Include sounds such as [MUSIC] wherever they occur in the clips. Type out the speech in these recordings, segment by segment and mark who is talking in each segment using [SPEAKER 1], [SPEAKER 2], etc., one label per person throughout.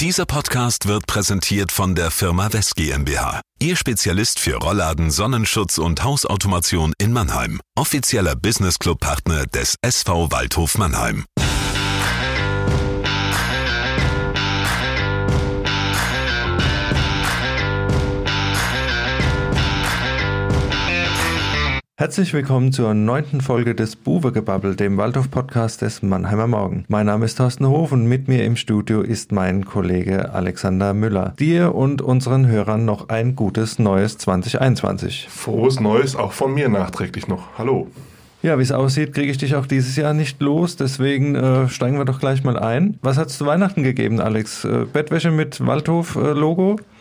[SPEAKER 1] Dieser Podcast wird präsentiert von der Firma West GmbH. Ihr Spezialist für Rollladen, Sonnenschutz und Hausautomation in Mannheim. Offizieller Business Club Partner des SV Waldhof Mannheim.
[SPEAKER 2] Herzlich willkommen zur neunten Folge des Buwegebabbel, dem Waldhof-Podcast des Mannheimer Morgen. Mein Name ist Thorsten Hof und mit mir im Studio ist mein Kollege Alexander Müller. Dir und unseren Hörern noch ein gutes neues 2021.
[SPEAKER 3] Frohes Neues auch von mir nachträglich noch. Hallo.
[SPEAKER 2] Ja, wie es aussieht, kriege ich dich auch dieses Jahr nicht los. Deswegen äh, steigen wir doch gleich mal ein. Was hat es zu Weihnachten gegeben, Alex? Äh, Bettwäsche mit Waldhof-Logo? Äh,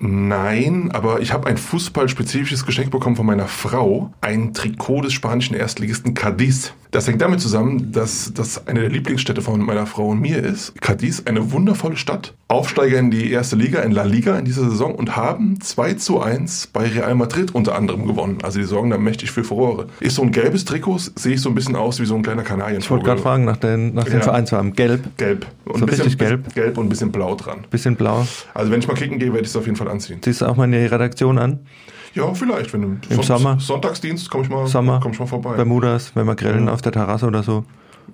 [SPEAKER 3] Nein, aber ich habe ein fußballspezifisches Geschenk bekommen von meiner Frau. Ein Trikot des spanischen Erstligisten Cadiz. Das hängt damit zusammen, dass das eine der Lieblingsstädte von meiner Frau und mir ist. Cadiz, eine wundervolle Stadt. Aufsteiger in die erste Liga, in La Liga in dieser Saison und haben 2 zu 1 bei Real Madrid unter anderem gewonnen. Also die sorgen da mächtig für Furore. Ist so ein gelbes Trikot, sehe ich so ein bisschen aus wie so ein kleiner Kanarienvogel.
[SPEAKER 2] Ich wollte gerade fragen nach den, nach den ja. Vereinsfarben. Gelb.
[SPEAKER 3] Gelb.
[SPEAKER 2] Und so ein bisschen, gelb.
[SPEAKER 3] Gelb und ein bisschen blau dran.
[SPEAKER 2] Bisschen blau.
[SPEAKER 3] Also wenn ich mal kicken gehe, werde ich es auf jeden Fall anziehen.
[SPEAKER 2] Ziehst du auch mal in die Redaktion an?
[SPEAKER 3] Ja, vielleicht. Wenn
[SPEAKER 2] Im Son Sommer?
[SPEAKER 3] Sonntagsdienst komme ich, mal,
[SPEAKER 2] Sommer,
[SPEAKER 3] komm ich mal vorbei.
[SPEAKER 2] Bermudas, wenn wir grillen ja. auf der Terrasse oder so.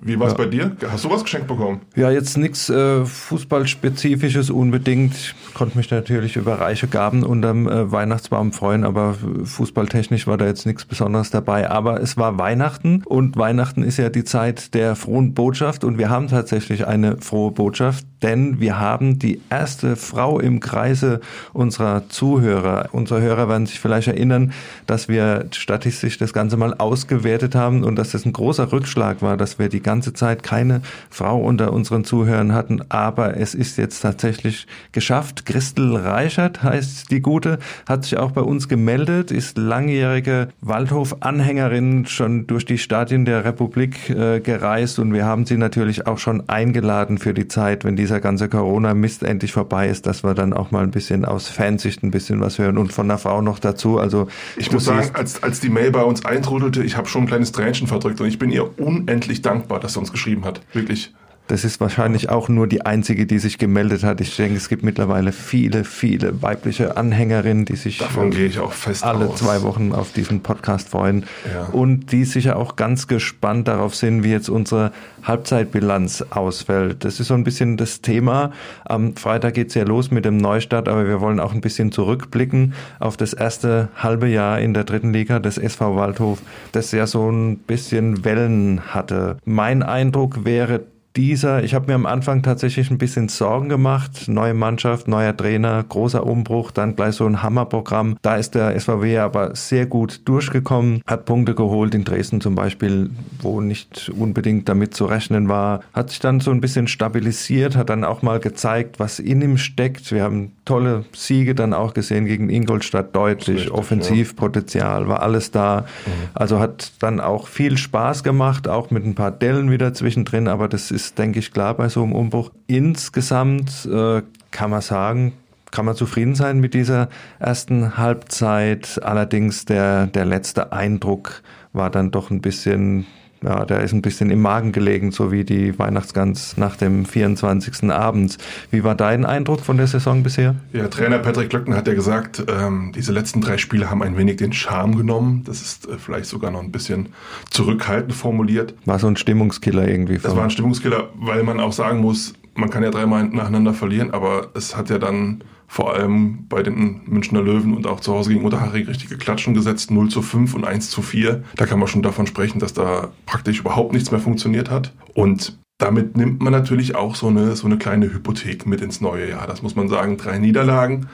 [SPEAKER 3] Wie war es ja. bei dir? Hast du was geschenkt bekommen?
[SPEAKER 2] Ja, jetzt nichts äh, Fußballspezifisches unbedingt. Konnte mich natürlich über reiche Gaben unterm äh, Weihnachtsbaum freuen, aber fußballtechnisch war da jetzt nichts Besonderes dabei. Aber es war Weihnachten und Weihnachten ist ja die Zeit der frohen Botschaft und wir haben tatsächlich eine frohe Botschaft, denn wir haben die erste Frau im Kreise unserer Zuhörer. Unsere Hörer werden sich vielleicht erinnern, dass wir statistisch das Ganze mal ausgewertet haben und dass das ein großer Rückschlag war, dass wir die ganze Zeit keine Frau unter unseren Zuhörern hatten. Aber es ist jetzt tatsächlich geschafft. Christel Reichert heißt die Gute, hat sich auch bei uns gemeldet, ist langjährige Waldhof-Anhängerin, schon durch die Stadien der Republik äh, gereist und wir haben sie natürlich auch schon eingeladen für die Zeit, wenn dieser ganze Corona-Mist endlich vorbei ist, dass wir dann auch mal ein bisschen aus Fansicht ein bisschen was hören und von der Frau noch dazu. Also
[SPEAKER 3] ich muss sagen, als, als die Mail bei uns eintrudelte, ich habe schon ein kleines Tränchen verdrückt und ich bin ihr unendlich dankbar dankbar, dass er uns geschrieben hat. Wirklich.
[SPEAKER 2] Das ist wahrscheinlich auch nur die einzige, die sich gemeldet hat. Ich denke, es gibt mittlerweile viele, viele weibliche Anhängerinnen, die sich
[SPEAKER 3] Davon gehe ich auch fest
[SPEAKER 2] alle
[SPEAKER 3] aus.
[SPEAKER 2] zwei Wochen auf diesen Podcast freuen ja. und die sicher auch ganz gespannt darauf sind, wie jetzt unsere Halbzeitbilanz ausfällt. Das ist so ein bisschen das Thema. Am Freitag geht's ja los mit dem Neustart, aber wir wollen auch ein bisschen zurückblicken auf das erste halbe Jahr in der dritten Liga des SV Waldhof, das ja so ein bisschen Wellen hatte. Mein Eindruck wäre dieser, ich habe mir am Anfang tatsächlich ein bisschen Sorgen gemacht. Neue Mannschaft, neuer Trainer, großer Umbruch, dann gleich so ein Hammerprogramm. Da ist der SVW aber sehr gut durchgekommen, hat Punkte geholt in Dresden zum Beispiel, wo nicht unbedingt damit zu rechnen war. Hat sich dann so ein bisschen stabilisiert, hat dann auch mal gezeigt, was in ihm steckt. Wir haben tolle Siege dann auch gesehen gegen Ingolstadt, deutlich, richtig, Offensivpotenzial, ja. war alles da. Mhm. Also hat dann auch viel Spaß gemacht, auch mit ein paar Dellen wieder zwischendrin, aber das ist denke ich, klar bei so einem Umbruch. Insgesamt äh, kann man sagen, kann man zufrieden sein mit dieser ersten Halbzeit. Allerdings der, der letzte Eindruck war dann doch ein bisschen ja, der ist ein bisschen im Magen gelegen, so wie die Weihnachtsgans nach dem 24. Abends. Wie war dein Eindruck von der Saison bisher?
[SPEAKER 3] Ja, Trainer Patrick Glöckner hat ja gesagt, ähm, diese letzten drei Spiele haben ein wenig den Charme genommen. Das ist äh, vielleicht sogar noch ein bisschen zurückhaltend formuliert.
[SPEAKER 2] War so ein Stimmungskiller irgendwie.
[SPEAKER 3] Das war ein Stimmungskiller, weil man auch sagen muss, man kann ja dreimal nacheinander verlieren, aber es hat ja dann vor allem bei den Münchner Löwen und auch zu Hause gegen Unterhaching richtige Klatschen gesetzt, 0 zu 5 und 1 zu 4. Da kann man schon davon sprechen, dass da praktisch überhaupt nichts mehr funktioniert hat. Und damit nimmt man natürlich auch so eine, so eine kleine Hypothek mit ins neue Jahr. Das muss man sagen, drei Niederlagen.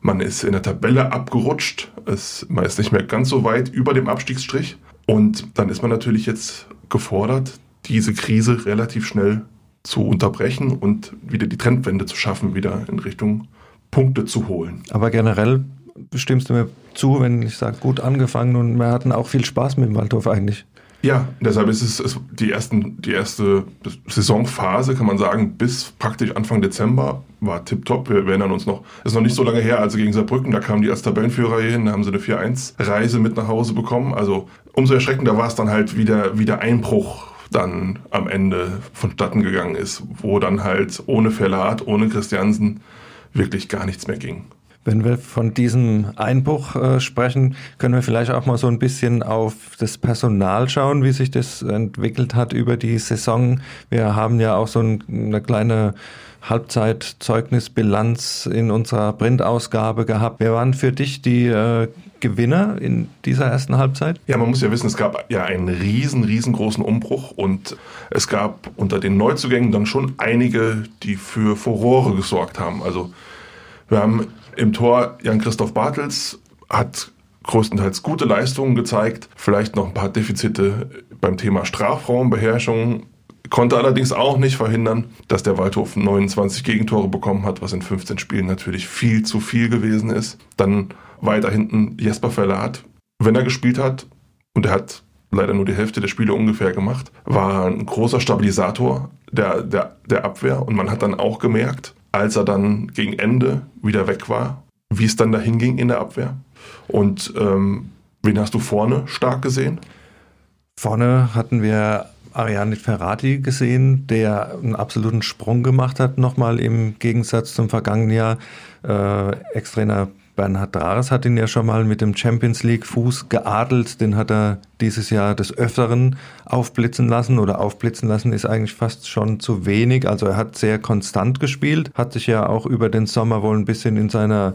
[SPEAKER 3] Man ist in der Tabelle abgerutscht. Es, man ist nicht mehr ganz so weit über dem Abstiegsstrich. Und dann ist man natürlich jetzt gefordert, diese Krise relativ schnell zu unterbrechen und wieder die Trendwende zu schaffen, wieder in Richtung Punkte zu holen.
[SPEAKER 2] Aber generell stimmst du mir zu, wenn ich sage, gut angefangen und wir hatten auch viel Spaß mit dem Waldhof eigentlich.
[SPEAKER 3] Ja, deshalb ist es, es die, ersten, die erste Saisonphase, kann man sagen, bis praktisch Anfang Dezember war tipptopp. Wir erinnern uns noch, es ist noch nicht so lange her, also gegen Saarbrücken, da kamen die als Tabellenführer hier hin, da haben sie eine 4-1-Reise mit nach Hause bekommen. Also umso erschreckender war es dann halt wieder, wieder Einbruch dann am Ende vonstatten gegangen ist, wo dann halt ohne Verlat, ohne Christiansen wirklich gar nichts mehr ging.
[SPEAKER 2] Wenn wir von diesem Einbruch äh, sprechen, können wir vielleicht auch mal so ein bisschen auf das Personal schauen, wie sich das entwickelt hat über die Saison. Wir haben ja auch so ein, eine kleine Halbzeitzeugnisbilanz in unserer Printausgabe gehabt. Wer waren für dich die äh, Gewinner in dieser ersten Halbzeit?
[SPEAKER 3] Ja, man muss ja wissen, es gab ja einen riesen, riesengroßen Umbruch und es gab unter den Neuzugängen dann schon einige, die für Furore gesorgt haben. Also wir haben im Tor Jan-Christoph Bartels hat größtenteils gute Leistungen gezeigt, vielleicht noch ein paar Defizite beim Thema Strafraumbeherrschung, konnte allerdings auch nicht verhindern, dass der Waldhof 29 Gegentore bekommen hat, was in 15 Spielen natürlich viel zu viel gewesen ist. Dann weiter hinten Jesper Verlat, wenn er gespielt hat, und er hat leider nur die Hälfte der Spiele ungefähr gemacht, war ein großer Stabilisator der, der, der Abwehr und man hat dann auch gemerkt, als er dann gegen Ende wieder weg war, wie es dann dahin ging in der Abwehr. Und ähm, wen hast du vorne stark gesehen?
[SPEAKER 2] Vorne hatten wir Ariane Ferrati gesehen, der einen absoluten Sprung gemacht hat, nochmal im Gegensatz zum vergangenen Jahr. Äh, Ex-Trainer Bernhard Drares hat ihn ja schon mal mit dem Champions League Fuß geadelt. Den hat er dieses Jahr des Öfteren aufblitzen lassen oder aufblitzen lassen ist eigentlich fast schon zu wenig. Also er hat sehr konstant gespielt, hat sich ja auch über den Sommer wohl ein bisschen in seiner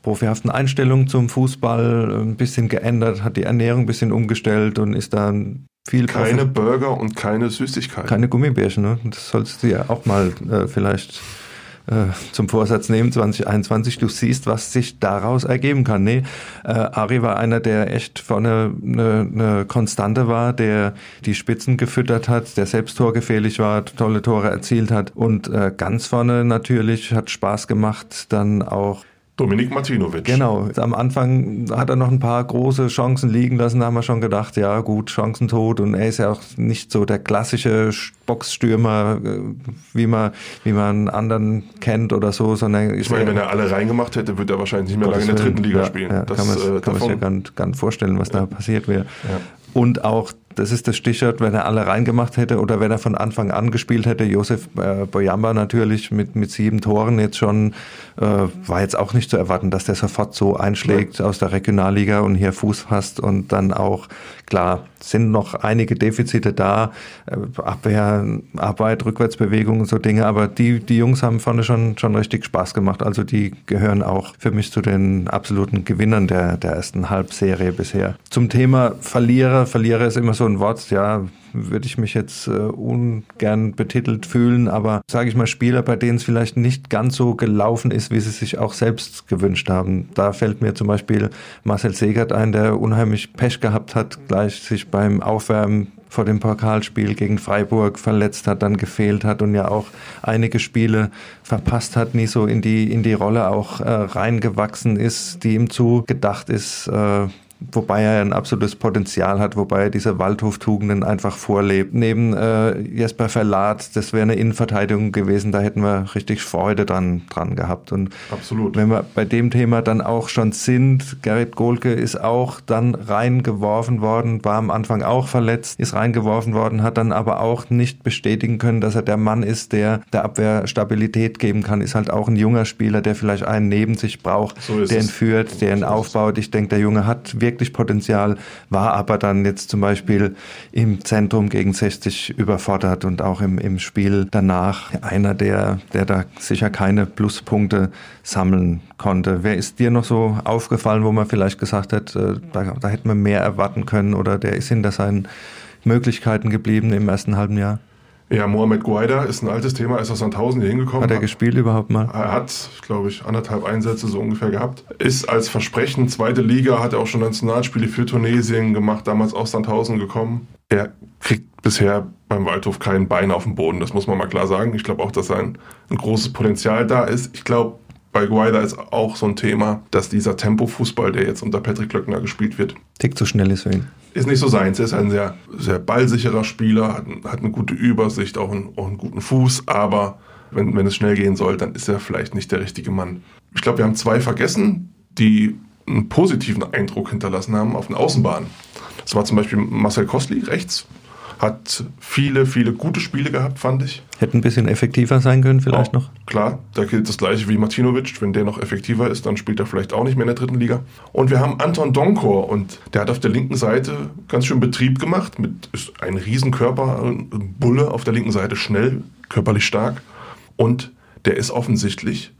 [SPEAKER 2] profihaften Einstellung zum Fußball ein bisschen geändert, hat die Ernährung ein bisschen umgestellt und ist dann viel
[SPEAKER 3] keine Burger und keine Süßigkeiten.
[SPEAKER 2] Keine Gummibärchen, ne? Das sollst du ja auch mal äh, vielleicht äh, zum Vorsatz nehmen 2021. Du siehst, was sich daraus ergeben kann. Nee, äh, Ari war einer, der echt vorne eine, eine Konstante war, der die Spitzen gefüttert hat, der selbst torgefährlich war, tolle Tore erzielt hat und äh, ganz vorne natürlich hat Spaß gemacht, dann auch
[SPEAKER 3] Dominik Martinovic.
[SPEAKER 2] Genau. Am Anfang hat er noch ein paar große Chancen liegen lassen, da haben wir schon gedacht, ja gut, Chancen tot und er ist ja auch nicht so der klassische Boxstürmer, äh, wie man, wie man anderen kennt oder so, sondern
[SPEAKER 3] ich meine, wenn er alle reingemacht hätte, würde er wahrscheinlich nicht mehr lange in der dritten Liga
[SPEAKER 2] ja,
[SPEAKER 3] spielen.
[SPEAKER 2] Ja, das, kann man, äh, sich ja gar nicht, gar nicht vorstellen, was ja. da passiert wäre. Und auch das ist das Stichwort, wenn er alle reingemacht hätte oder wenn er von Anfang an gespielt hätte. Josef äh, Boyamba natürlich mit, mit sieben Toren jetzt schon, äh, war jetzt auch nicht zu erwarten, dass der sofort so einschlägt ja. aus der Regionalliga und hier Fuß fasst und dann auch, klar, sind noch einige Defizite da, äh, Abwehr, Arbeit, Rückwärtsbewegung und so Dinge, aber die, die Jungs haben vorne schon, schon richtig Spaß gemacht. Also die gehören auch für mich zu den absoluten Gewinnern der, der ersten Halbserie bisher. Zum Thema Verlierer, Verlierer ist immer so ein Wort, ja, würde ich mich jetzt äh, ungern betitelt fühlen, aber sage ich mal Spieler, bei denen es vielleicht nicht ganz so gelaufen ist, wie sie sich auch selbst gewünscht haben. Da fällt mir zum Beispiel Marcel Segert ein, der unheimlich Pech gehabt hat, gleich sich beim Aufwärmen vor dem Pokalspiel gegen Freiburg verletzt hat, dann gefehlt hat und ja auch einige Spiele verpasst hat, nie so in die, in die Rolle auch äh, reingewachsen ist, die ihm zugedacht ist. Äh, wobei er ein absolutes Potenzial hat, wobei er diese Waldhoftugenden einfach vorlebt. Neben äh, Jesper Verlat, das wäre eine Innenverteidigung gewesen, da hätten wir richtig Freude dran, dran gehabt. Und
[SPEAKER 3] Absolut.
[SPEAKER 2] wenn wir bei dem Thema dann auch schon sind, Gerrit Gohlke ist auch dann reingeworfen worden, war am Anfang auch verletzt, ist reingeworfen worden, hat dann aber auch nicht bestätigen können, dass er der Mann ist, der der Abwehr Stabilität geben kann, ist halt auch ein junger Spieler, der vielleicht einen neben sich braucht, so der ihn führt, der ihn aufbaut. Ich denke, der Junge hat wirklich wirklich Potenzial, war aber dann jetzt zum Beispiel im Zentrum gegen 60 überfordert und auch im, im Spiel danach einer, der, der da sicher keine Pluspunkte sammeln konnte. Wer ist dir noch so aufgefallen, wo man vielleicht gesagt hat, äh, da, da hätte man mehr erwarten können oder der ist hinter seinen Möglichkeiten geblieben im ersten halben Jahr?
[SPEAKER 3] Ja, Mohamed Guaida ist ein altes Thema, ist aus Sandhausen hier hingekommen.
[SPEAKER 2] Hat er gespielt überhaupt mal?
[SPEAKER 3] Er hat, glaube ich, anderthalb Einsätze so ungefähr gehabt. Ist als Versprechen, zweite Liga, hat er auch schon Nationalspiele für Tunesien gemacht, damals aus Sandhausen gekommen. Er kriegt bisher beim Waldhof kein Bein auf dem Boden, das muss man mal klar sagen. Ich glaube auch, dass ein, ein großes Potenzial da ist. Ich glaube, bei Guaida ist auch so ein Thema, dass dieser Tempo-Fußball, der jetzt unter Patrick Löckner gespielt wird,
[SPEAKER 2] Tick zu schnell ist für ihn
[SPEAKER 3] ist nicht so seins. Er ist ein sehr, sehr ballsicherer Spieler, hat, hat eine gute Übersicht, auch einen, auch einen guten Fuß, aber wenn, wenn es schnell gehen soll, dann ist er vielleicht nicht der richtige Mann. Ich glaube, wir haben zwei vergessen, die einen positiven Eindruck hinterlassen haben auf den Außenbahnen. Das war zum Beispiel Marcel Kostli rechts, Hat viele, viele gute Spiele gehabt, fand ich.
[SPEAKER 2] Hätte ein bisschen effektiver sein können, vielleicht auch, noch.
[SPEAKER 3] Klar, da gilt das gleiche wie Martinovic. Wenn der noch effektiver ist, dann spielt er vielleicht auch nicht mehr in der dritten Liga. Und wir haben Anton Donkor und der hat auf der linken Seite ganz schön Betrieb gemacht. Mit ist ein Riesenkörper, ein Bulle auf der linken Seite, schnell, körperlich stark. Und der ist offensichtlich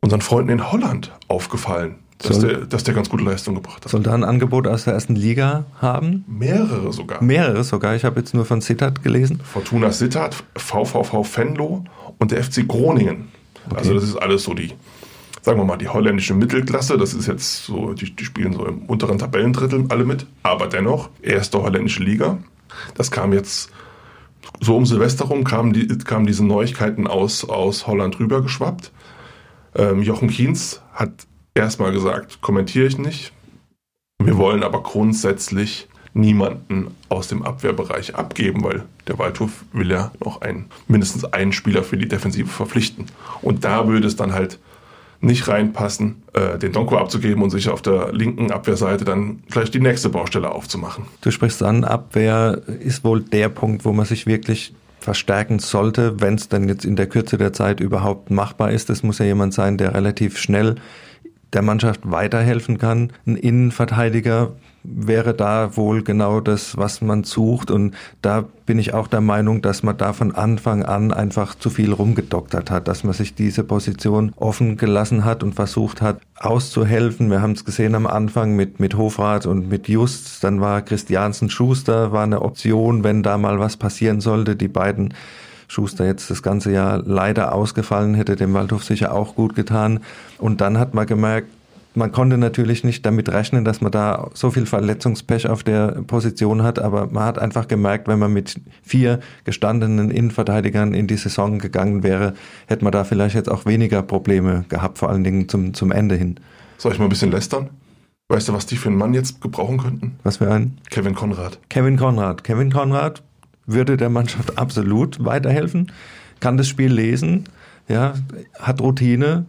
[SPEAKER 3] unseren Freunden in Holland aufgefallen dass, soll, der, dass der ganz gute Leistung gebracht hat.
[SPEAKER 2] Soll da ein Angebot aus der ersten Liga haben?
[SPEAKER 3] Mehrere sogar.
[SPEAKER 2] Mehrere sogar. Ich habe jetzt nur von Sittard gelesen.
[SPEAKER 3] Fortuna Sittard, VVV Venlo und der FC Groningen. Okay. Also das ist alles so die, sagen wir mal, die holländische Mittelklasse. Das ist jetzt so, die, die spielen so im unteren Tabellendrittel alle mit. Aber dennoch, erste holländische Liga. Das kam jetzt so um Silvester rum, kamen, die, kamen diese Neuigkeiten aus, aus Holland rübergeschwappt. Ähm, Jochen Kienz hat erstmal gesagt, kommentiere ich nicht. Wir wollen aber grundsätzlich niemanden aus dem Abwehrbereich abgeben, weil der Waldhof will ja noch einen, mindestens einen Spieler für die Defensive verpflichten. Und da würde es dann halt nicht reinpassen, äh, den Donko abzugeben und sich auf der linken Abwehrseite dann gleich die nächste Baustelle aufzumachen.
[SPEAKER 2] Du sprichst an, Abwehr ist wohl der Punkt, wo man sich wirklich verstärken sollte, wenn es dann jetzt in der Kürze der Zeit überhaupt machbar ist. Es muss ja jemand sein, der relativ schnell der Mannschaft weiterhelfen kann. Ein Innenverteidiger wäre da wohl genau das, was man sucht. Und da bin ich auch der Meinung, dass man da von Anfang an einfach zu viel rumgedoktert hat, dass man sich diese Position offen gelassen hat und versucht hat, auszuhelfen. Wir haben es gesehen am Anfang mit, mit Hofrat und mit Just. Dann war Christiansen Schuster, war eine Option, wenn da mal was passieren sollte. Die beiden Schuster jetzt das ganze Jahr leider ausgefallen, hätte dem Waldhof sicher auch gut getan. Und dann hat man gemerkt, man konnte natürlich nicht damit rechnen, dass man da so viel Verletzungspech auf der Position hat, aber man hat einfach gemerkt, wenn man mit vier gestandenen Innenverteidigern in die Saison gegangen wäre, hätte man da vielleicht jetzt auch weniger Probleme gehabt, vor allen Dingen zum, zum Ende hin.
[SPEAKER 3] Soll ich mal ein bisschen lästern? Weißt du, was die für einen Mann jetzt gebrauchen könnten?
[SPEAKER 2] Was für einen?
[SPEAKER 3] Kevin Konrad.
[SPEAKER 2] Kevin Konrad. Kevin Konrad würde der Mannschaft absolut weiterhelfen, kann das Spiel lesen, ja, hat Routine,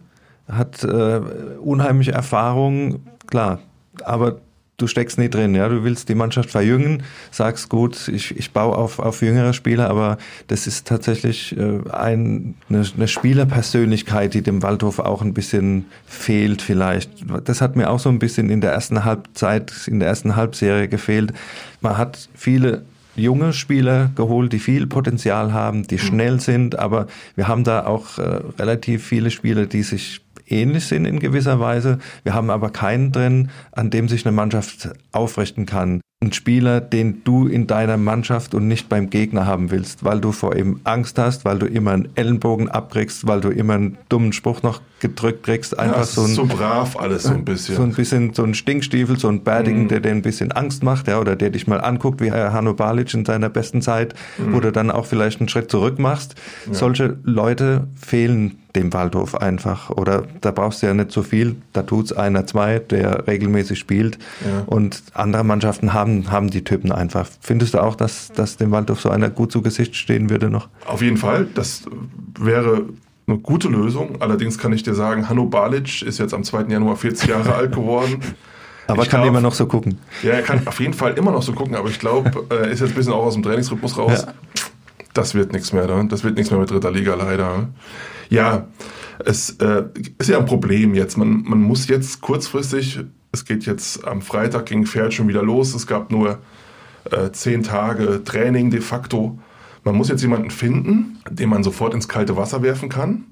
[SPEAKER 2] hat äh, unheimliche Erfahrung, klar, aber du steckst nicht drin, ja, du willst die Mannschaft verjüngen, sagst gut, ich, ich baue auf, auf jüngere Spieler, aber das ist tatsächlich äh, ein, eine, eine Spielerpersönlichkeit, die dem Waldhof auch ein bisschen fehlt vielleicht. Das hat mir auch so ein bisschen in der ersten Halbzeit, in der ersten Halbserie gefehlt. Man hat viele junge Spieler geholt, die viel Potenzial haben, die mhm. schnell sind, aber wir haben da auch äh, relativ viele Spieler, die sich ähnlich sind in gewisser Weise. Wir haben aber keinen drin, an dem sich eine Mannschaft aufrichten kann ein Spieler, den du in deiner Mannschaft und nicht beim Gegner haben willst, weil du vor ihm Angst hast, weil du immer einen Ellenbogen abkriegst, weil du immer einen dummen Spruch noch gedrückt kriegst. Einfach ja,
[SPEAKER 3] so ein so brav alles so ein bisschen.
[SPEAKER 2] So ein bisschen so ein Stinkstiefel, so ein Bärdigen, mhm. der dir ein bisschen Angst macht, ja, oder der dich mal anguckt, wie Hanno Balic in seiner besten Zeit, mhm. wo du dann auch vielleicht einen Schritt zurück machst. Ja. Solche Leute fehlen dem Waldhof einfach. Oder da brauchst du ja nicht so viel. Da tut's einer, zwei, der regelmäßig spielt. Ja. Und andere Mannschaften haben, haben die Typen einfach. Findest du auch, dass, dass dem Waldhof so einer gut zu Gesicht stehen würde noch?
[SPEAKER 3] Auf jeden Fall. Das wäre eine gute Lösung. Allerdings kann ich dir sagen, Hanno Balic ist jetzt am 2. Januar 40 Jahre alt geworden. [LAUGHS]
[SPEAKER 2] Aber ich kann glaub, immer noch so gucken.
[SPEAKER 3] Ja, er kann auf jeden Fall immer noch so gucken, aber ich glaube, er ist jetzt ein bisschen auch aus dem Trainingsrhythmus raus. Ja. Das wird nichts mehr, ne? das wird nichts mehr mit dritter Liga leider. Ja, es äh, ist ja ein Problem jetzt. Man, man muss jetzt kurzfristig, es geht jetzt am Freitag gegen Pferd schon wieder los. Es gab nur äh, zehn Tage Training de facto. Man muss jetzt jemanden finden, den man sofort ins kalte Wasser werfen kann.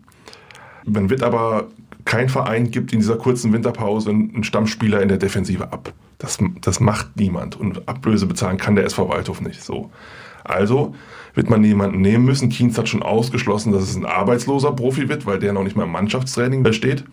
[SPEAKER 3] Man wird aber kein Verein gibt in dieser kurzen Winterpause einen Stammspieler in der Defensive ab. Das, das macht niemand und Ablöse bezahlen kann der SV Waldhof nicht. So. Also wird man jemanden nehmen müssen. Kienz hat schon ausgeschlossen, dass es ein arbeitsloser Profi wird, weil der noch nicht mal im Mannschaftstraining steht.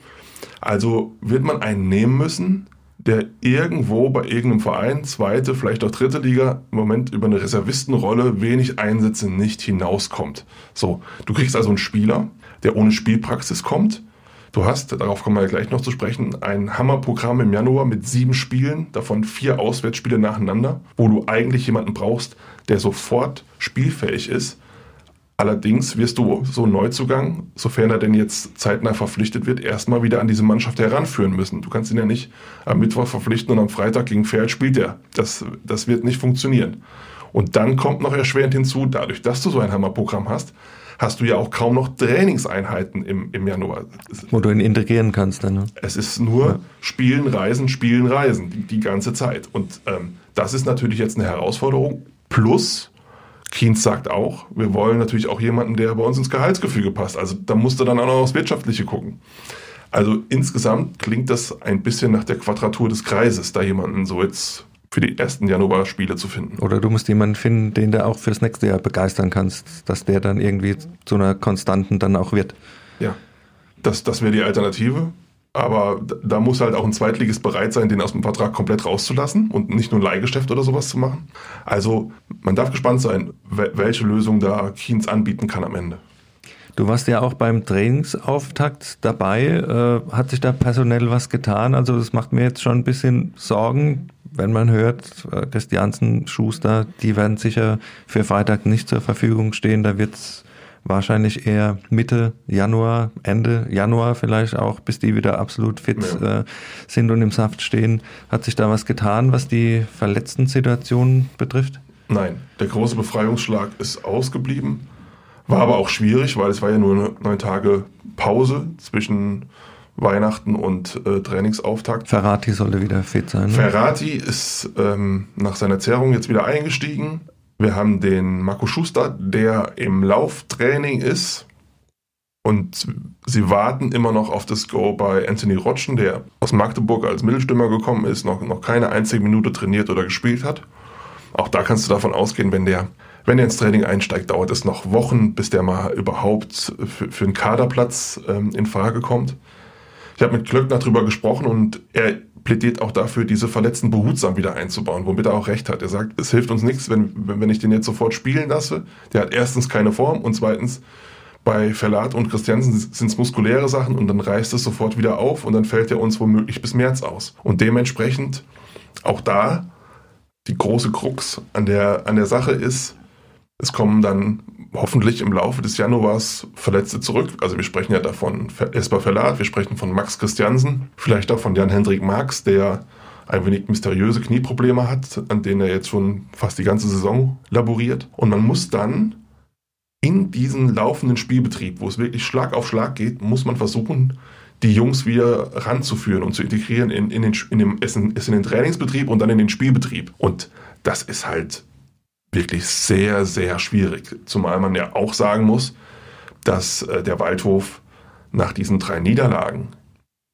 [SPEAKER 3] Also wird man einen nehmen müssen, der irgendwo bei irgendeinem Verein, zweite, vielleicht auch dritte Liga, im Moment über eine Reservistenrolle, wenig Einsätze nicht hinauskommt. So, du kriegst also einen Spieler, der ohne Spielpraxis kommt. Du hast, darauf kommen wir ja gleich noch zu sprechen, ein Hammerprogramm im Januar mit sieben Spielen, davon vier Auswärtsspiele nacheinander, wo du eigentlich jemanden brauchst, der sofort spielfähig ist. Allerdings wirst du so einen Neuzugang, sofern er denn jetzt zeitnah verpflichtet wird, erstmal wieder an diese Mannschaft heranführen müssen. Du kannst ihn ja nicht am Mittwoch verpflichten und am Freitag gegen Pferd spielt er. Das, das wird nicht funktionieren. Und dann kommt noch erschwerend hinzu, dadurch, dass du so ein Hammerprogramm hast, hast du ja auch kaum noch Trainingseinheiten im, im Januar.
[SPEAKER 2] Wo du ihn integrieren kannst dann. Ne?
[SPEAKER 3] Es ist nur ja. Spielen, Reisen, Spielen, Reisen, die, die ganze Zeit. Und ähm, das ist natürlich jetzt eine Herausforderung. Plus, Keynes sagt auch, wir wollen natürlich auch jemanden, der bei uns ins Gehaltsgefüge passt. Also da musst du dann auch noch aufs Wirtschaftliche gucken. Also insgesamt klingt das ein bisschen nach der Quadratur des Kreises, da jemanden so jetzt für die ersten Januar-Spiele zu finden.
[SPEAKER 2] Oder du musst jemanden finden, den du auch fürs nächste Jahr begeistern kannst, dass der dann irgendwie zu einer Konstanten dann auch wird.
[SPEAKER 3] Ja, das, das wäre die Alternative. Aber da muss halt auch ein Zweitligist bereit sein, den aus dem Vertrag komplett rauszulassen und nicht nur ein Leihgeschäft oder sowas zu machen. Also man darf gespannt sein, welche Lösung da Keynes anbieten kann am Ende.
[SPEAKER 2] Du warst ja auch beim Trainingsauftakt dabei. Äh, hat sich da personell was getan? Also das macht mir jetzt schon ein bisschen Sorgen, wenn man hört, äh, Christiansen, Schuster, die werden sicher für Freitag nicht zur Verfügung stehen. Da wird es wahrscheinlich eher Mitte Januar, Ende Januar vielleicht auch, bis die wieder absolut fit ja. äh, sind und im Saft stehen. Hat sich da was getan, was die verletzten Situationen betrifft?
[SPEAKER 3] Nein, der große Befreiungsschlag ist ausgeblieben. War aber auch schwierig, weil es war ja nur neun Tage Pause zwischen Weihnachten und äh, Trainingsauftakt.
[SPEAKER 2] Ferrati sollte wieder fit sein. Ne?
[SPEAKER 3] Ferrati ist ähm, nach seiner Zerrung jetzt wieder eingestiegen. Wir haben den Marco Schuster, der im Lauftraining ist. Und sie warten immer noch auf das Go bei Anthony Rotschen, der aus Magdeburg als Mittelstürmer gekommen ist, noch, noch keine einzige Minute trainiert oder gespielt hat. Auch da kannst du davon ausgehen, wenn der, wenn der ins Training einsteigt, dauert es noch Wochen, bis der mal überhaupt für, für einen Kaderplatz ähm, in Frage kommt. Ich habe mit Klöckner darüber gesprochen und er plädiert auch dafür, diese Verletzten behutsam wieder einzubauen, womit er auch recht hat. Er sagt, es hilft uns nichts, wenn, wenn ich den jetzt sofort spielen lasse. Der hat erstens keine Form und zweitens bei Verlat und Christiansen sind es muskuläre Sachen und dann reißt es sofort wieder auf und dann fällt er uns womöglich bis März aus. Und dementsprechend auch da die große Krux an der, an der Sache ist, es kommen dann hoffentlich im Laufe des Januars Verletzte zurück. Also wir sprechen ja davon Esper Verlat, wir sprechen von Max Christiansen, vielleicht auch von Jan-Hendrik Marx, der ein wenig mysteriöse Knieprobleme hat, an denen er jetzt schon fast die ganze Saison laboriert. Und man muss dann in diesen laufenden Spielbetrieb, wo es wirklich Schlag auf Schlag geht, muss man versuchen, die Jungs wieder ranzuführen und zu integrieren in, in, den, in, dem, in den Trainingsbetrieb und dann in den Spielbetrieb. Und das ist halt wirklich sehr, sehr schwierig. Zumal man ja auch sagen muss, dass äh, der Waldhof nach diesen drei Niederlagen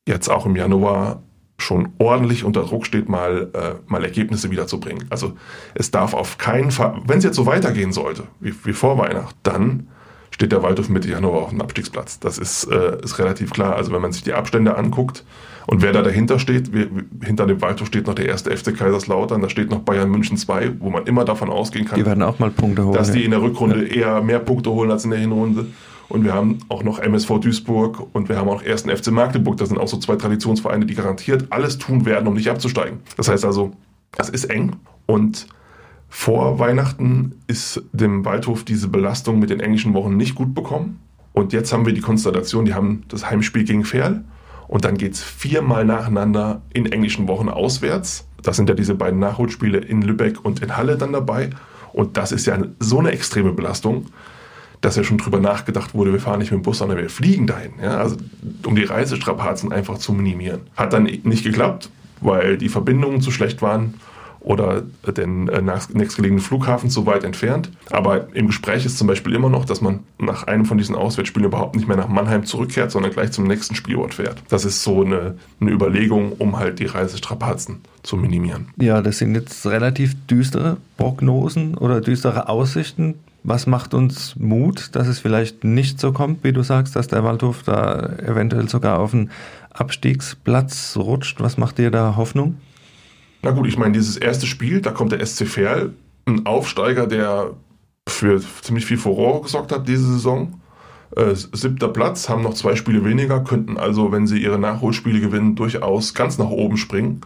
[SPEAKER 3] jetzt auch im Januar schon ordentlich unter Druck steht, mal, äh, mal Ergebnisse wiederzubringen. Also es darf auf keinen Fall, wenn es jetzt so weitergehen sollte, wie, wie vor Weihnachten, dann steht der Waldhof Mitte Januar auf dem Abstiegsplatz. Das ist, äh, ist relativ klar. Also wenn man sich die Abstände anguckt, und wer da dahinter steht, wie, hinter dem Waldhof steht noch der erste FC Kaiserslautern, da steht noch Bayern München 2, wo man immer davon ausgehen kann,
[SPEAKER 2] die werden auch mal Punkte holen,
[SPEAKER 3] dass die in der Rückrunde ja. eher mehr Punkte holen als in der Hinrunde. Und wir haben auch noch MSV Duisburg und wir haben auch ersten FC Magdeburg. Das sind auch so zwei Traditionsvereine, die garantiert alles tun werden, um nicht abzusteigen. Das heißt also, das ist eng. Und vor Weihnachten ist dem Waldhof diese Belastung mit den englischen Wochen nicht gut bekommen. Und jetzt haben wir die Konstellation, die haben das Heimspiel gegen Ferl und dann geht es viermal nacheinander in englischen Wochen auswärts. Das sind ja diese beiden Nachholspiele in Lübeck und in Halle dann dabei. Und das ist ja so eine extreme Belastung, dass ja schon drüber nachgedacht wurde, wir fahren nicht mit dem Bus, sondern wir fliegen dahin. Ja? Also um die Reisestrapazen einfach zu minimieren. Hat dann nicht geklappt, weil die Verbindungen zu schlecht waren oder den äh, nächstgelegenen Flughafen zu weit entfernt. Aber im Gespräch ist zum Beispiel immer noch, dass man nach einem von diesen Auswärtsspielen überhaupt nicht mehr nach Mannheim zurückkehrt, sondern gleich zum nächsten Spielort fährt. Das ist so eine, eine Überlegung, um halt die Reisestrapazen zu minimieren.
[SPEAKER 2] Ja, das sind jetzt relativ düstere Prognosen oder düstere Aussichten. Was macht uns Mut, dass es vielleicht nicht so kommt, wie du sagst, dass der Waldhof da eventuell sogar auf einen Abstiegsplatz rutscht? Was macht dir da Hoffnung?
[SPEAKER 3] Na gut, ich meine, dieses erste Spiel, da kommt der SC Verl, ein Aufsteiger, der für ziemlich viel Furore gesorgt hat diese Saison. Äh, siebter Platz, haben noch zwei Spiele weniger, könnten also, wenn sie ihre Nachholspiele gewinnen, durchaus ganz nach oben springen.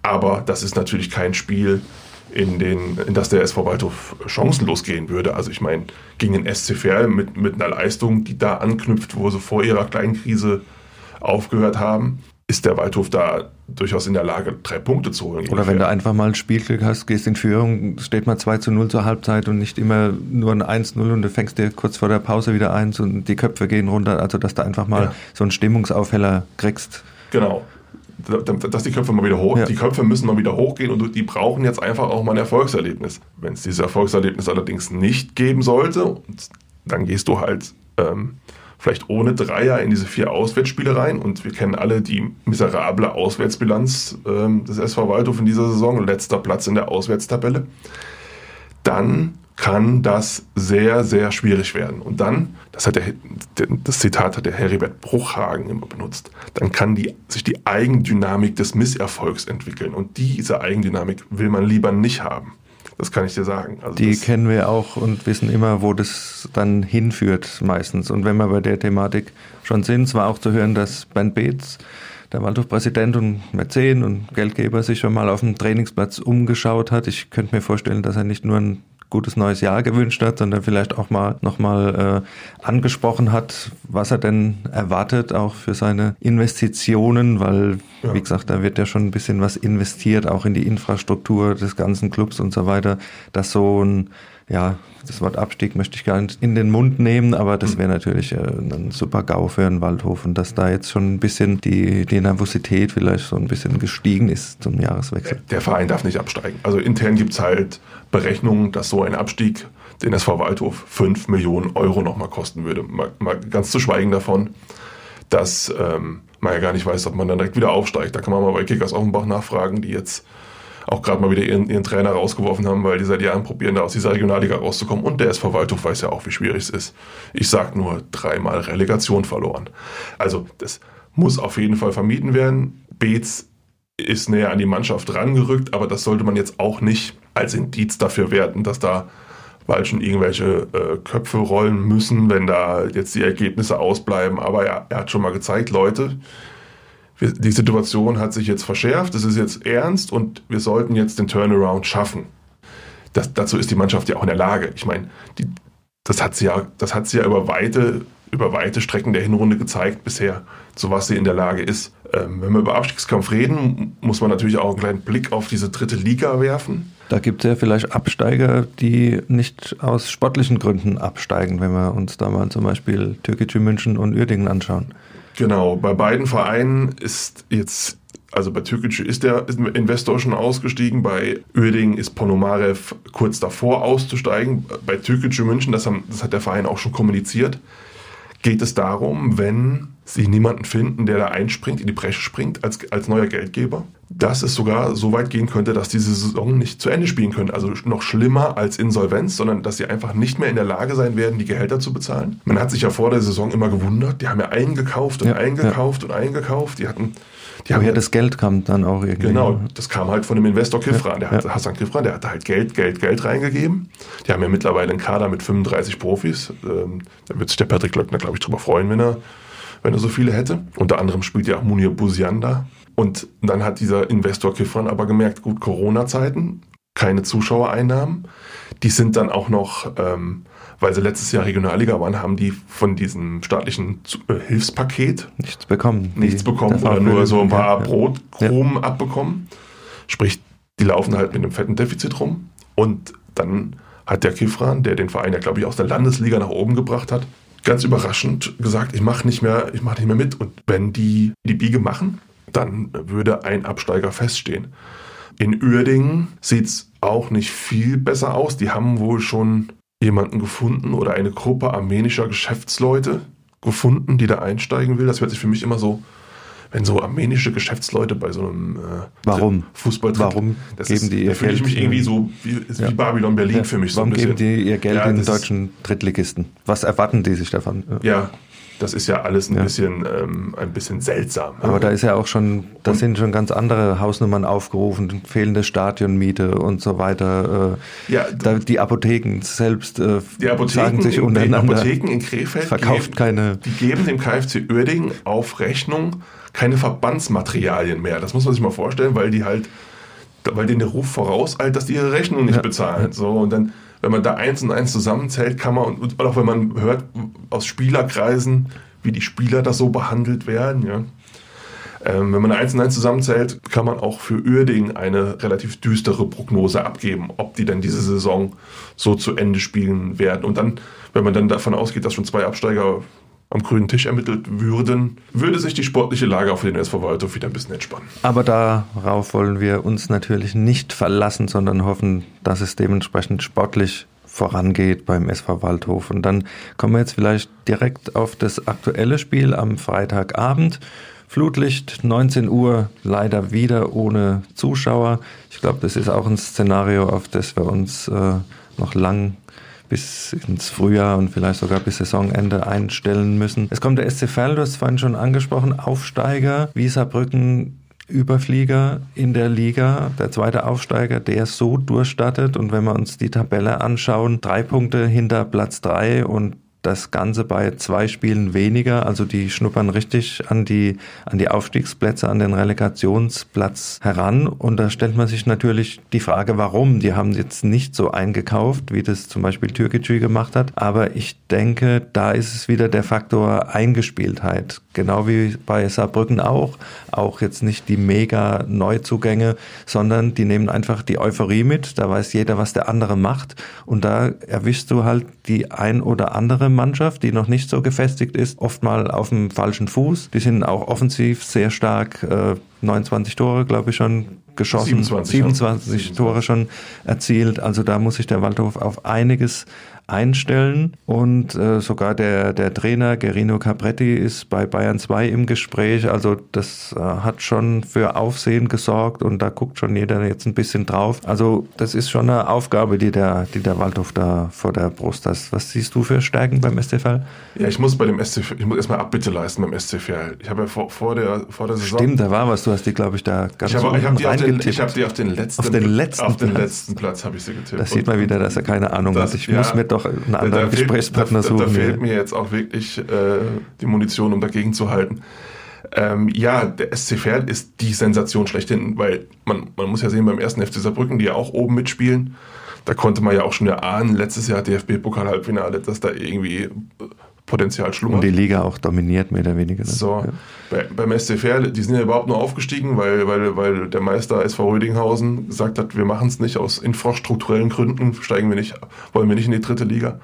[SPEAKER 3] Aber das ist natürlich kein Spiel, in, den, in das der SV Waldhof chancenlos gehen würde. Also ich meine, gegen den SC Verl mit, mit einer Leistung, die da anknüpft, wo sie vor ihrer kleinen Krise aufgehört haben, ist der Waldhof da durchaus in der Lage, drei Punkte zu holen.
[SPEAKER 2] Oder wenn du einfach mal ein Spielglück hast, gehst in Führung, steht mal 2 zu 0 zur Halbzeit und nicht immer nur ein 1-0 und du fängst dir kurz vor der Pause wieder eins und die Köpfe gehen runter. Also, dass du einfach mal ja. so einen Stimmungsaufheller kriegst.
[SPEAKER 3] Genau. Dass die Köpfe mal wieder hoch, ja. die Köpfe müssen mal wieder hochgehen und die brauchen jetzt einfach auch mal ein Erfolgserlebnis. Wenn es dieses Erfolgserlebnis allerdings nicht geben sollte, dann gehst du halt ähm, vielleicht ohne Dreier in diese vier Auswärtsspiele rein. Und wir kennen alle die miserable Auswärtsbilanz ähm, des SV Waldhof in dieser Saison, letzter Platz in der Auswärtstabelle. Dann kann das sehr, sehr schwierig werden. Und dann, das, hat der, das Zitat hat der Heribert Bruchhagen immer benutzt, dann kann die, sich die Eigendynamik des Misserfolgs entwickeln. Und diese Eigendynamik will man lieber nicht haben. Das kann ich dir sagen.
[SPEAKER 2] Also die kennen wir auch und wissen immer, wo das dann hinführt meistens. Und wenn wir bei der Thematik schon sind, es war auch zu hören, dass Bernd Beetz, der Waldhofpräsident und Mäzen und Geldgeber, sich schon mal auf dem Trainingsplatz umgeschaut hat. Ich könnte mir vorstellen, dass er nicht nur ein gutes neues Jahr gewünscht hat, sondern vielleicht auch mal nochmal äh, angesprochen hat, was er denn erwartet, auch für seine Investitionen, weil, ja. wie gesagt, da wird ja schon ein bisschen was investiert, auch in die Infrastruktur des ganzen Clubs und so weiter, dass so ein ja, das Wort Abstieg möchte ich gar nicht in den Mund nehmen, aber das wäre natürlich äh, ein super GAU für einen Waldhof und dass da jetzt schon ein bisschen die, die Nervosität vielleicht so ein bisschen gestiegen ist zum Jahreswechsel.
[SPEAKER 3] Der Verein darf nicht absteigen. Also intern gibt es halt Berechnungen, dass so ein Abstieg den SV Waldhof 5 Millionen Euro nochmal kosten würde. Mal, mal, ganz zu schweigen davon, dass ähm, man ja gar nicht weiß, ob man dann direkt wieder aufsteigt. Da kann man mal bei Kickers Offenbach nachfragen, die jetzt auch gerade mal wieder ihren, ihren, Trainer rausgeworfen haben, weil die seit Jahren probieren, da aus dieser Regionalliga rauszukommen. Und der SV Waldhof weiß ja auch, wie schwierig es ist. Ich sage nur dreimal Relegation verloren. Also das muss auf jeden Fall vermieden werden. Beetz ist näher an die Mannschaft rangerückt, aber das sollte man jetzt auch nicht als Indiz dafür werten, dass da bald schon irgendwelche äh, Köpfe rollen müssen, wenn da jetzt die Ergebnisse ausbleiben. Aber er, er hat schon mal gezeigt, Leute, die Situation hat sich jetzt verschärft, es ist jetzt ernst und wir sollten jetzt den Turnaround schaffen. Das, dazu ist die Mannschaft ja auch in der Lage. Ich meine, die, das hat sie ja, das hat sie ja über weite, über weite Strecken der Hinrunde gezeigt bisher, zu was sie in der Lage ist. Ähm, wenn wir über Abstiegskampf reden, muss man natürlich auch einen kleinen Blick auf diese dritte Liga werfen.
[SPEAKER 2] Da gibt es ja vielleicht Absteiger, die nicht aus sportlichen Gründen absteigen, wenn wir uns da mal zum Beispiel Türkische München und Uerdingen anschauen.
[SPEAKER 3] Genau, bei beiden Vereinen ist jetzt, also bei Türkic ist der Investor schon ausgestiegen, bei Uerdingen ist Ponomarev kurz davor auszusteigen. Bei Türkische München, das, haben, das hat der Verein auch schon kommuniziert, geht es darum, wenn sie niemanden finden, der da einspringt, in die Bresche springt als, als neuer Geldgeber, dass es sogar so weit gehen könnte, dass diese Saison nicht zu Ende spielen können. Also noch schlimmer als Insolvenz, sondern dass sie einfach nicht mehr in der Lage sein werden, die Gehälter zu bezahlen. Man hat sich ja vor der Saison immer gewundert, die haben ja eingekauft und ja, eingekauft ja. und eingekauft. Die hatten
[SPEAKER 2] die Woher das Geld kam dann auch irgendwie.
[SPEAKER 3] Genau, das kam halt von dem Investor Kifran. Der hat, Hassan Kifran, der hatte halt Geld, Geld, Geld reingegeben. Die haben ja mittlerweile einen Kader mit 35 Profis. Ähm, da wird sich der Patrick Löckner, glaube ich, drüber freuen, wenn er, wenn er so viele hätte. Unter anderem spielt ja auch Munir Busianda. Und dann hat dieser Investor Kifran aber gemerkt, gut, Corona-Zeiten, keine Zuschauereinnahmen. Die sind dann auch noch ähm, weil sie letztes Jahr Regionalliga waren, haben die von diesem staatlichen äh, Hilfspaket
[SPEAKER 2] nichts bekommen.
[SPEAKER 3] Nichts bekommen oder nur so ein paar ja, Brotkrumen ja. abbekommen. Sprich, die laufen halt mit einem fetten Defizit rum. Und dann hat der Kifran, der den Verein ja, glaube ich, aus der Landesliga nach oben gebracht hat, ganz überraschend gesagt, ich mache nicht mehr, ich mache nicht mehr mit. Und wenn die die Biege machen, dann würde ein Absteiger feststehen. In Uerdingen sieht es auch nicht viel besser aus. Die haben wohl schon jemanden gefunden oder eine Gruppe armenischer Geschäftsleute gefunden, die da einsteigen will. Das hört sich für mich immer so, wenn so armenische Geschäftsleute bei so einem äh,
[SPEAKER 2] Warum?
[SPEAKER 3] Fußball
[SPEAKER 2] Warum
[SPEAKER 3] das geben ist, die ihr da fühle ich mich irgendwie so wie, ja. wie Babylon Berlin ja. für mich.
[SPEAKER 2] Warum so geben die ihr Geld ja, in deutschen Drittligisten? Was erwarten die sich davon?
[SPEAKER 3] Ja, das ist ja alles ein ja. bisschen ähm, ein bisschen seltsam.
[SPEAKER 2] Aber da ist ja auch schon, da sind schon ganz andere Hausnummern aufgerufen, fehlende Stadionmiete und so weiter. Äh, ja, da, die Apotheken selbst äh,
[SPEAKER 3] die Apotheken sagen sich untereinander. Die Apotheken in Krefeld
[SPEAKER 2] verkauft
[SPEAKER 3] geben,
[SPEAKER 2] keine.
[SPEAKER 3] Die geben dem KfC Uerdingen auf Rechnung keine Verbandsmaterialien mehr. Das muss man sich mal vorstellen, weil die halt, weil denen der Ruf vorauseilt, dass die ihre Rechnung nicht ja. bezahlen. So und dann wenn man da eins und eins zusammenzählt, kann man, und auch wenn man hört aus Spielerkreisen, wie die Spieler da so behandelt werden, ja. Ähm, wenn man eine 1 und 1 zusammenzählt, kann man auch für Uerding eine relativ düstere Prognose abgeben, ob die dann diese Saison so zu Ende spielen werden. Und dann, wenn man dann davon ausgeht, dass schon zwei Absteiger am grünen Tisch ermittelt würden, würde sich die sportliche Lage für den SV Waldhof wieder ein bisschen entspannen.
[SPEAKER 2] Aber darauf wollen wir uns natürlich nicht verlassen, sondern hoffen, dass es dementsprechend sportlich vorangeht beim SV Waldhof. Und dann kommen wir jetzt vielleicht direkt auf das aktuelle Spiel am Freitagabend. Flutlicht, 19 Uhr, leider wieder ohne Zuschauer. Ich glaube, das ist auch ein Szenario, auf das wir uns äh, noch lang bis ins Frühjahr und vielleicht sogar bis Saisonende einstellen müssen. Es kommt der SC Verl, du hast es vorhin schon angesprochen, Aufsteiger, Wieserbrücken Überflieger in der Liga, der zweite Aufsteiger, der so durchstattet. Und wenn wir uns die Tabelle anschauen, drei Punkte hinter Platz drei und das Ganze bei zwei Spielen weniger. Also die schnuppern richtig an die, an die Aufstiegsplätze, an den Relegationsplatz heran. Und da stellt man sich natürlich die Frage, warum. Die haben jetzt nicht so eingekauft, wie das zum Beispiel Türkgücü gemacht hat. Aber ich denke, da ist es wieder der Faktor Eingespieltheit. Genau wie bei Saarbrücken auch. Auch jetzt nicht die mega Neuzugänge, sondern die nehmen einfach die Euphorie mit. Da weiß jeder, was der andere macht. Und da erwischst du halt die ein oder andere Mannschaft, die noch nicht so gefestigt ist, oft mal auf dem falschen Fuß. Die sind auch offensiv sehr stark, äh, 29 Tore, glaube ich, schon geschossen, 27, 27 Tore schon erzielt. Also da muss sich der Waldhof auf einiges einstellen. Und äh, sogar der, der Trainer Gerino Capretti ist bei Bayern 2 im Gespräch. Also das äh, hat schon für Aufsehen gesorgt und da guckt schon jeder jetzt ein bisschen drauf. Also das ist schon eine Aufgabe, die der, die der Waldhof da vor der Brust hat. Was siehst du für Stärken beim SCFL?
[SPEAKER 3] Ja, ich muss bei dem SCFL, ich muss erstmal Abbitte leisten beim SCFL. Ich habe ja vor, vor, der, vor der Saison...
[SPEAKER 2] Stimmt, da war was. Du hast die, glaube ich, da
[SPEAKER 3] ganz ich habe, ich habe die, auf den, ich habe die auf den letzten,
[SPEAKER 2] auf den letzten
[SPEAKER 3] auf den Platz. letzten Platz habe ich sie getippt.
[SPEAKER 2] Da sieht man wieder, dass er keine Ahnung das, hat. Ich ja, muss mir doch einen anderen da Gesprächspartner
[SPEAKER 3] fehlt, da, suchen. Da, fehlt mir jetzt auch wirklich äh, die Munition, um dagegen zu halten. Ähm, ja, der SC Verl ist die Sensation schlechthin, weil man, man muss ja sehen, beim ersten FC Saarbrücken, die ja auch oben mitspielen, da konnte man ja auch schon erahnen, letztes Jahr DFB-Pokal-Halbfinale, dass da irgendwie Potenzial schlummert.
[SPEAKER 2] Und die Liga auch dominiert, mehr oder weniger.
[SPEAKER 3] So, ja. bei, beim SC Verl, die sind ja überhaupt nur aufgestiegen, weil, weil, weil der Meister SV Rödinghausen gesagt hat, wir machen es nicht aus infrastrukturellen Gründen, steigen wir nicht, wollen wir nicht in die dritte Liga.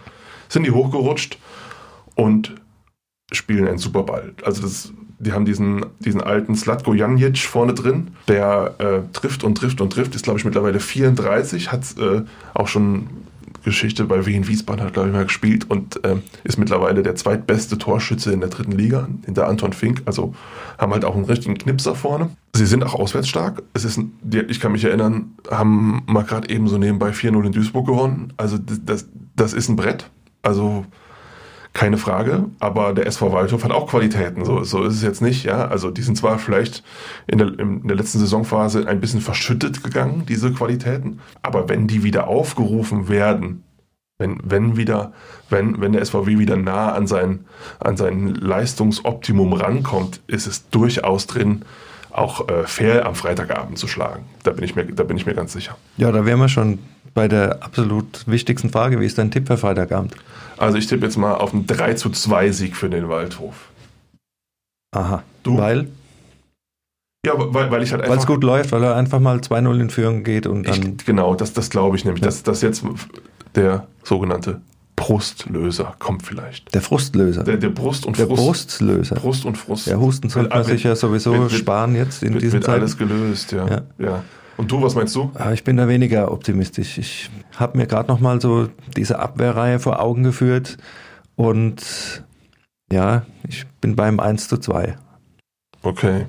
[SPEAKER 3] Sind die hochgerutscht und spielen einen Superball. Also das, die haben diesen, diesen alten Slatko Janic vorne drin, der äh, trifft und trifft und trifft, ist glaube ich mittlerweile 34, hat äh, auch schon Geschichte bei Wien Wiesbaden hat, glaube ich, mal gespielt und äh, ist mittlerweile der zweitbeste Torschütze in der dritten Liga, hinter Anton Fink. Also haben halt auch einen richtigen Knipser vorne. Sie sind auch auswärts stark. Es ist, ich kann mich erinnern, haben mal gerade eben so nebenbei 4-0 in Duisburg gewonnen. Also das, das ist ein Brett. Also keine Frage, aber der SV Waldhof hat auch Qualitäten, so, so ist es jetzt nicht, ja. Also die sind zwar vielleicht in der, in der letzten Saisonphase ein bisschen verschüttet gegangen, diese Qualitäten, aber wenn die wieder aufgerufen werden, wenn, wenn wieder, wenn, wenn der SVW wieder nah an sein, an sein Leistungsoptimum rankommt, ist es durchaus drin, auch äh, fair am Freitagabend zu schlagen. Da bin ich mir, da bin ich mir ganz sicher.
[SPEAKER 2] Ja, da wären wir schon bei der absolut wichtigsten Frage. Wie ist dein Tipp für Freitagabend?
[SPEAKER 3] Also ich tippe jetzt mal auf einen 3 zu 2 Sieg für den Waldhof.
[SPEAKER 2] Aha. Du? Weil?
[SPEAKER 3] Ja, weil, weil ich halt
[SPEAKER 2] einfach. Weil es gut läuft, weil er einfach mal 2-0 in Führung geht und dann.
[SPEAKER 3] Ich, genau, das, das glaube ich nämlich, ja. dass, dass jetzt der sogenannte Brustlöser kommt vielleicht.
[SPEAKER 2] Der Frustlöser.
[SPEAKER 3] Der, der Brust und
[SPEAKER 2] der Frust. Brustlöser.
[SPEAKER 3] Brust und Frust.
[SPEAKER 2] Der Husten sollte man sich ja sowieso wird, sparen jetzt in
[SPEAKER 3] wird,
[SPEAKER 2] diesem
[SPEAKER 3] Wird alles gelöst, ja. ja. ja. Und du, was meinst du?
[SPEAKER 2] Ah, ich bin da weniger optimistisch. Ich habe mir gerade noch mal so diese Abwehrreihe vor Augen geführt und ja, ich bin beim 1 zu 2.
[SPEAKER 3] Okay.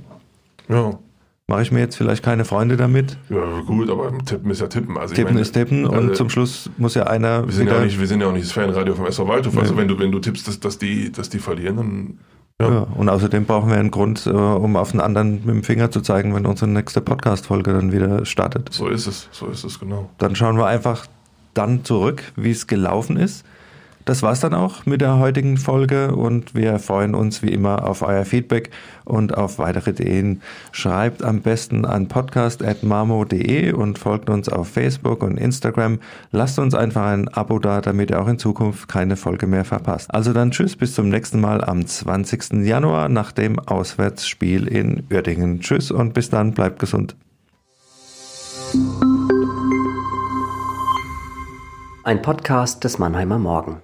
[SPEAKER 3] Ja.
[SPEAKER 2] Mache ich mir jetzt vielleicht keine Freunde damit?
[SPEAKER 3] Ja, gut, aber Tippen ist ja Tippen.
[SPEAKER 2] Also tippen meine, ist Tippen und also zum Schluss muss ja einer.
[SPEAKER 3] Wir sind, ja, auch nicht, wir sind ja auch nicht das Fanradio vom SV Waldhof. Also wenn du, wenn du tippst, dass, dass, die, dass die verlieren, dann
[SPEAKER 2] ja. ja. und außerdem brauchen wir einen Grund, äh, um auf den anderen mit dem Finger zu zeigen, wenn unsere nächste Podcast-Folge dann wieder startet.
[SPEAKER 3] So ist es, so ist es, genau.
[SPEAKER 2] Dann schauen wir einfach dann zurück, wie es gelaufen ist. Das war's dann auch mit der heutigen Folge und wir freuen uns wie immer auf euer Feedback und auf weitere Ideen. Schreibt am besten an podcast.marmo.de und folgt uns auf Facebook und Instagram. Lasst uns einfach ein Abo da, damit ihr auch in Zukunft keine Folge mehr verpasst. Also dann tschüss, bis zum nächsten Mal am 20. Januar nach dem Auswärtsspiel in Uerdingen. Tschüss und bis dann, bleibt gesund.
[SPEAKER 4] Ein Podcast des Mannheimer Morgen.